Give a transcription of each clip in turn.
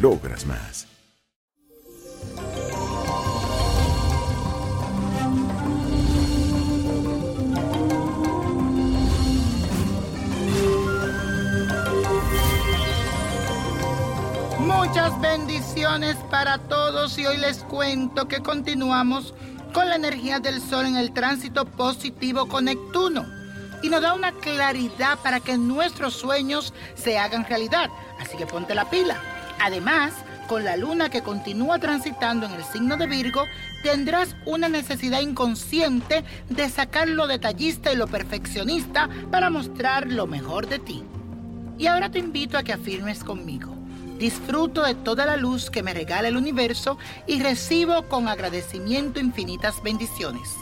logras más. Muchas bendiciones para todos y hoy les cuento que continuamos con la energía del Sol en el tránsito positivo con Neptuno y nos da una claridad para que nuestros sueños se hagan realidad. Así que ponte la pila. Además, con la luna que continúa transitando en el signo de Virgo, tendrás una necesidad inconsciente de sacar lo detallista y lo perfeccionista para mostrar lo mejor de ti. Y ahora te invito a que afirmes conmigo. Disfruto de toda la luz que me regala el universo y recibo con agradecimiento infinitas bendiciones.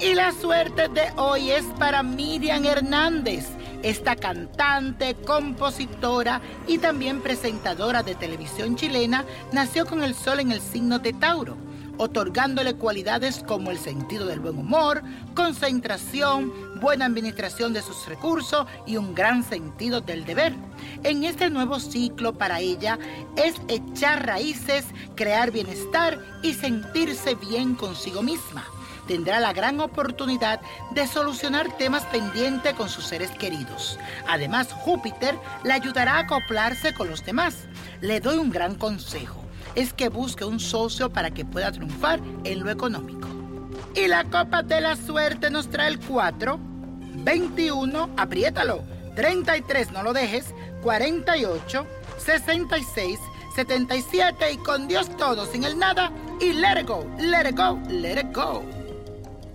Y la suerte de hoy es para Miriam Hernández, esta cantante, compositora y también presentadora de televisión chilena, nació con el sol en el signo de Tauro, otorgándole cualidades como el sentido del buen humor, concentración, buena administración de sus recursos y un gran sentido del deber. En este nuevo ciclo para ella es echar raíces, crear bienestar y sentirse bien consigo misma tendrá la gran oportunidad de solucionar temas pendientes con sus seres queridos. Además, Júpiter le ayudará a acoplarse con los demás. Le doy un gran consejo. Es que busque un socio para que pueda triunfar en lo económico. Y la copa de la suerte nos trae el 4, 21, apriétalo, 33, no lo dejes, 48, 66, 77 y con Dios todo, sin el nada y let it go, let it go, let it go.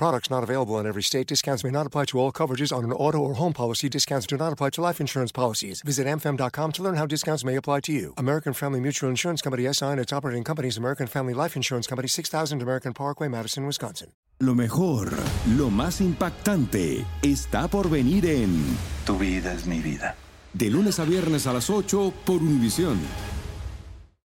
Products not available in every state. Discounts may not apply to all coverages on an auto or home policy. Discounts do not apply to life insurance policies. Visit mfm.com to learn how discounts may apply to you. American Family Mutual Insurance Company SI and its operating companies American Family Life Insurance Company 6000 American Parkway, Madison, Wisconsin. Lo mejor, lo más impactante, está por venir en Tu vida es mi vida. De lunes a viernes a las 8 por Univisión.